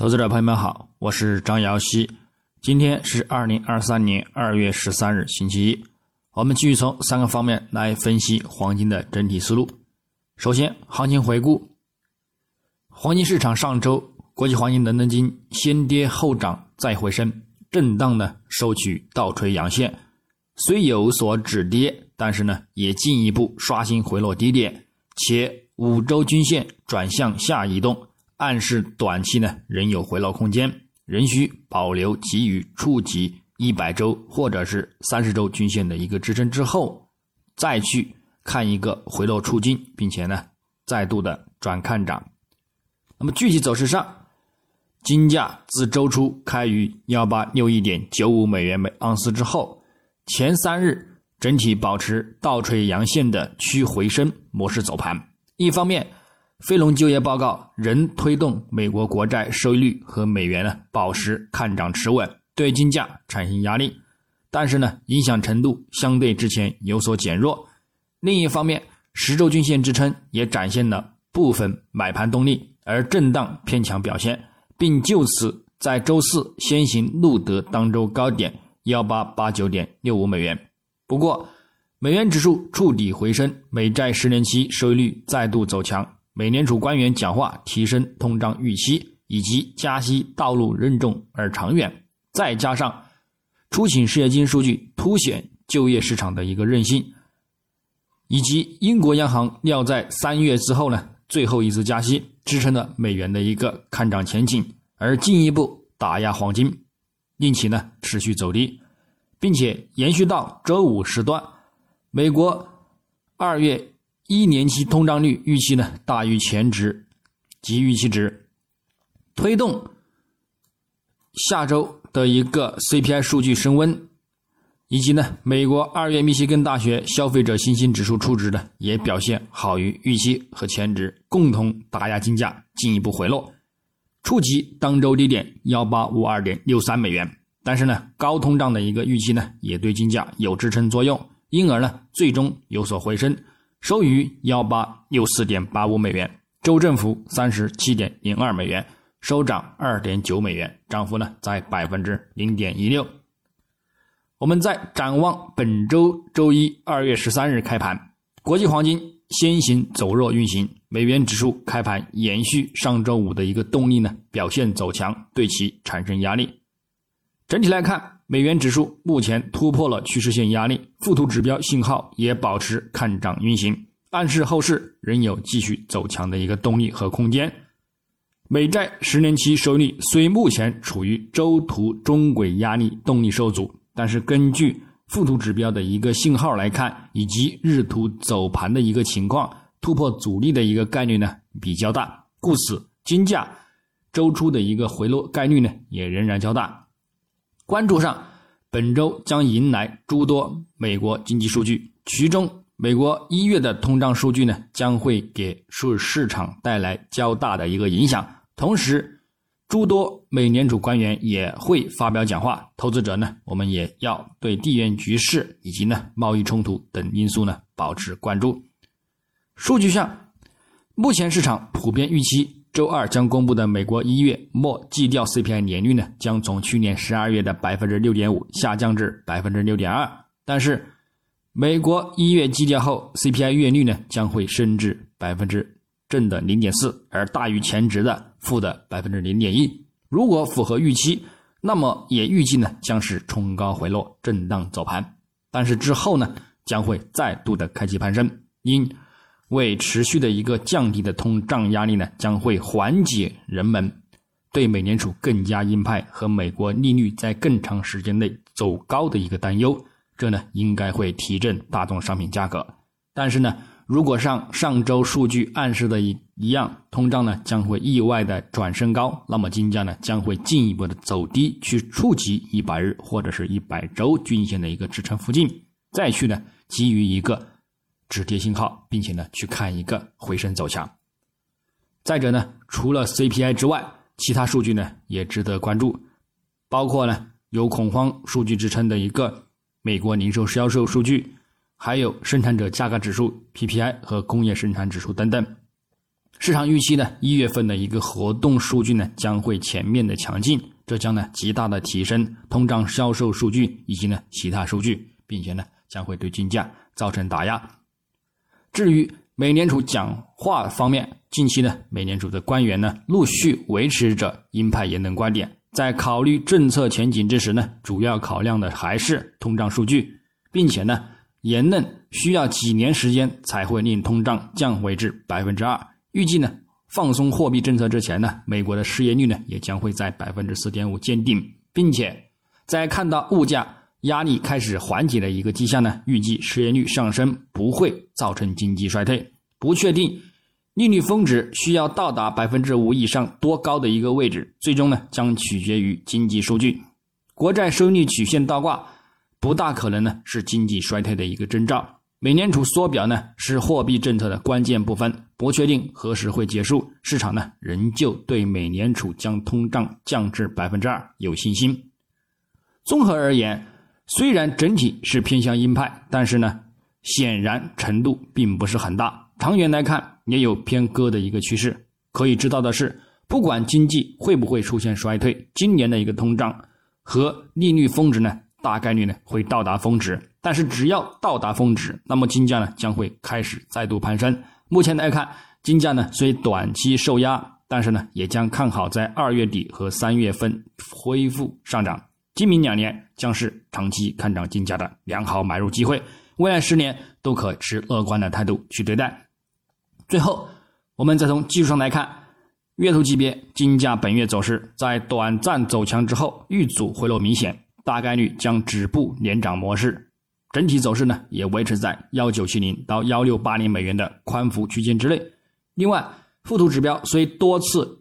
投资者朋友们好，我是张瑶希。今天是二零二三年二月十三日，星期一。我们继续从三个方面来分析黄金的整体思路。首先，行情回顾。黄金市场上周，国际黄金伦敦金先跌后涨再回升，震荡呢收取倒锤阳线，虽有所止跌，但是呢也进一步刷新回落低点，且五周均线转向下移动。暗示短期呢仍有回落空间，仍需保留给予触及一百周或者是三十周均线的一个支撑之后，再去看一个回落出金，并且呢再度的转看涨。那么具体走势上，金价自周初开于幺八六一点九五美元每盎司之后，前三日整体保持倒锤阳线的趋回升模式走盘，一方面。非农就业报告仍推动美国国债收益率和美元呢保持看涨持稳，对金价产生压力，但是呢影响程度相对之前有所减弱。另一方面，十周均线支撑也展现了部分买盘动力，而震荡偏强表现，并就此在周四先行录得当周高点幺八八九点六五美元。不过，美元指数触底回升，美债十年期收益率再度走强。美联储官员讲话提升通胀预期，以及加息道路任重而长远，再加上出勤失业金数据凸显就业市场的一个韧性，以及英国央行要在三月之后呢最后一次加息，支撑了美元的一个看涨前景，而进一步打压黄金，令其呢持续走低，并且延续到周五时段，美国二月。一年期通胀率预期呢大于前值及预期值，推动下周的一个 CPI 数据升温，以及呢美国二月密歇根大学消费者信心指数初值呢也表现好于预期和前值，共同打压金价进一步回落，触及当周低点幺八五二点六三美元。但是呢高通胀的一个预期呢也对金价有支撑作用，因而呢最终有所回升。收于幺八六四点八五美元，周振幅三十七点零二美元，收涨二点九美元，涨幅呢在百分之零点一六。我们在展望本周周一二月十三日开盘，国际黄金先行走弱运行，美元指数开盘延续上周五的一个动力呢，表现走强，对其产生压力。整体来看。美元指数目前突破了趋势线压力，附图指标信号也保持看涨运行，暗示后市仍有继续走强的一个动力和空间。美债十年期收益率虽目前处于周图中轨压力动力受阻，但是根据附图指标的一个信号来看，以及日图走盘的一个情况，突破阻力的一个概率呢比较大，故此金价周初的一个回落概率呢也仍然较大。关注上，本周将迎来诸多美国经济数据，其中美国一月的通胀数据呢，将会给市市场带来较大的一个影响。同时，诸多美联储官员也会发表讲话，投资者呢，我们也要对地缘局势以及呢贸易冲突等因素呢保持关注。数据上，目前市场普遍预期。周二将公布的美国一月末季调 CPI 年率呢，将从去年十二月的百分之六点五下降至百分之六点二。但是，美国一月季调后 CPI 月率呢，将会升至百分之正的零点四，而大于前值的负的百分之零点一。如果符合预期，那么也预计呢，将是冲高回落，震荡走盘。但是之后呢，将会再度的开启攀升，因。为持续的一个降低的通胀压力呢，将会缓解人们对美联储更加鹰派和美国利率在更长时间内走高的一个担忧。这呢，应该会提振大宗商品价格。但是呢，如果上上周数据暗示的一一样，通胀呢将会意外的转升高，那么金价呢将会进一步的走低，去触及一百日或者是一百周均线的一个支撑附近，再去呢基于一个。止跌信号，并且呢去看一个回升走强。再者呢，除了 CPI 之外，其他数据呢也值得关注，包括呢有恐慌数据支撑的一个美国零售销售数据，还有生产者价格指数 PPI 和工业生产指数等等。市场预期呢，一月份的一个活动数据呢将会全面的强劲，这将呢极大的提升通胀销售数据以及呢其他数据，并且呢将会对金价造成打压。至于美联储讲话方面，近期呢美联储的官员呢陆续维持着鹰派言论观点，在考虑政策前景之时呢，主要考量的还是通胀数据，并且呢言论需要几年时间才会令通胀降回至百分之二。预计呢，放松货币政策之前呢，美国的失业率呢也将会在百分之四点五见顶，并且在看到物价压力开始缓解的一个迹象呢，预计失业率上升不会造成经济衰退。不确定利率峰值需要到达百分之五以上多高的一个位置，最终呢将取决于经济数据。国债收益率曲线倒挂不大可能呢是经济衰退的一个征兆。美联储缩表呢是货币政策的关键部分，不确定何时会结束，市场呢仍旧对美联储将通胀降至百分之二有信心。综合而言，虽然整体是偏向鹰派，但是呢显然程度并不是很大。长远来看，也有偏鸽的一个趋势。可以知道的是，不管经济会不会出现衰退，今年的一个通胀和利率峰值呢？大概率呢会到达峰值，但是只要到达峰值，那么金价呢将会开始再度攀升。目前来看，金价呢虽短期受压，但是呢也将看好在二月底和三月份恢复上涨。今明两年将是长期看涨金价的良好买入机会，未来十年都可持乐观的态度去对待。最后，我们再从技术上来看，月图级别金价本月走势在短暂走强之后遇阻回落明显。大概率将止步连涨模式，整体走势呢也维持在幺九七零到幺六八零美元的宽幅区间之内。另外，附图指标虽多次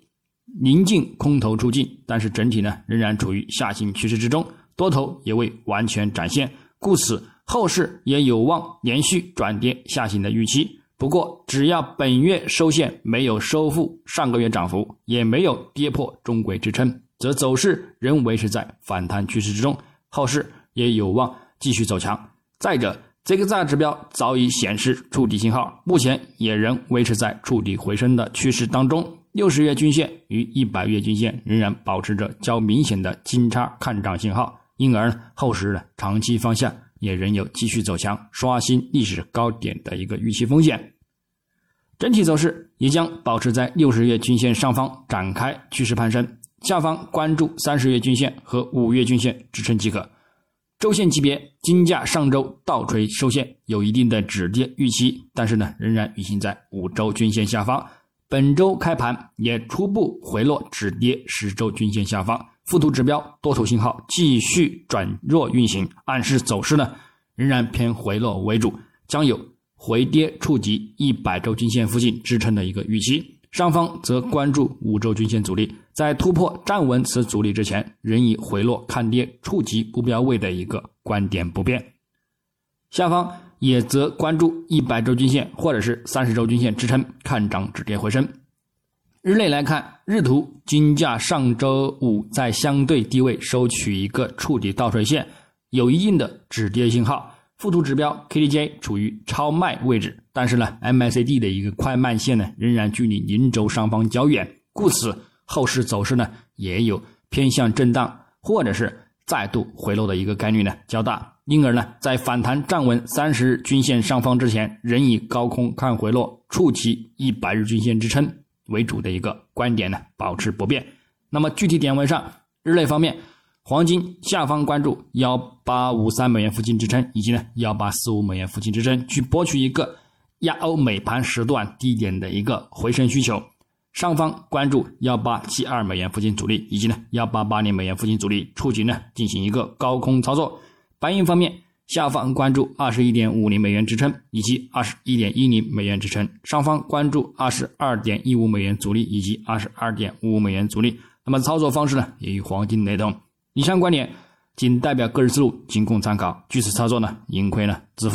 临近空头出境，但是整体呢仍然处于下行趋势之中，多头也未完全展现，故此后市也有望连续转跌下行的预期。不过，只要本月收线没有收复上个月涨幅，也没有跌破中轨支撑。则走势仍维持在反弹趋势之中，后市也有望继续走强。再者，这个大指标早已显示触底信号，目前也仍维持在触底回升的趋势当中。六十月均线与一百月均线仍然保持着较明显的金叉看涨信号，因而后市的长期方向也仍有继续走强、刷新历史高点的一个预期风险。整体走势也将保持在六十月均线上方展开趋势攀升。下方关注三十月均线和五月均线支撑即可。周线级别，金价上周倒锤收线，有一定的止跌预期，但是呢，仍然运行在五周均线下方。本周开盘也初步回落止跌十周均线下方，附图指标多头信号继续转弱运行，暗示走势呢仍然偏回落为主，将有回跌触及一百周均线附近支撑的一个预期。上方则关注五周均线阻力，在突破站稳此阻力之前，仍以回落看跌触及目标位的一个观点不变。下方也则关注一百周均线或者是三十周均线支撑，看涨止跌回升。日内来看，日图金价上周五在相对低位收取一个触底倒锤线，有一定的止跌信号。附图指标 KDJ 处于超卖位置，但是呢，MACD 的一个快慢线呢仍然距离零轴上方较远，故此后市走势呢也有偏向震荡或者是再度回落的一个概率呢较大，因而呢在反弹站稳三十日均线上方之前，仍以高空看回落触及一百日均线支撑为主的一个观点呢保持不变。那么具体点位上，日内方面。黄金下方关注幺八五三美元附近支撑，以及呢幺八四五美元附近支撑，去博取一个亚欧美盘时段低点的一个回升需求。上方关注幺八七二美元附近阻力，以及呢幺八八零美元附近阻力，触及呢进行一个高空操作。白银方面，下方关注二十一点五零美元支撑，以及二十一点一零美元支撑。上方关注二十二点一五美元阻力，以及二十二点五五美元阻力。那么操作方式呢，也与黄金雷同。以上观点仅代表个人思路，仅供参考。据此操作呢，盈亏呢自负。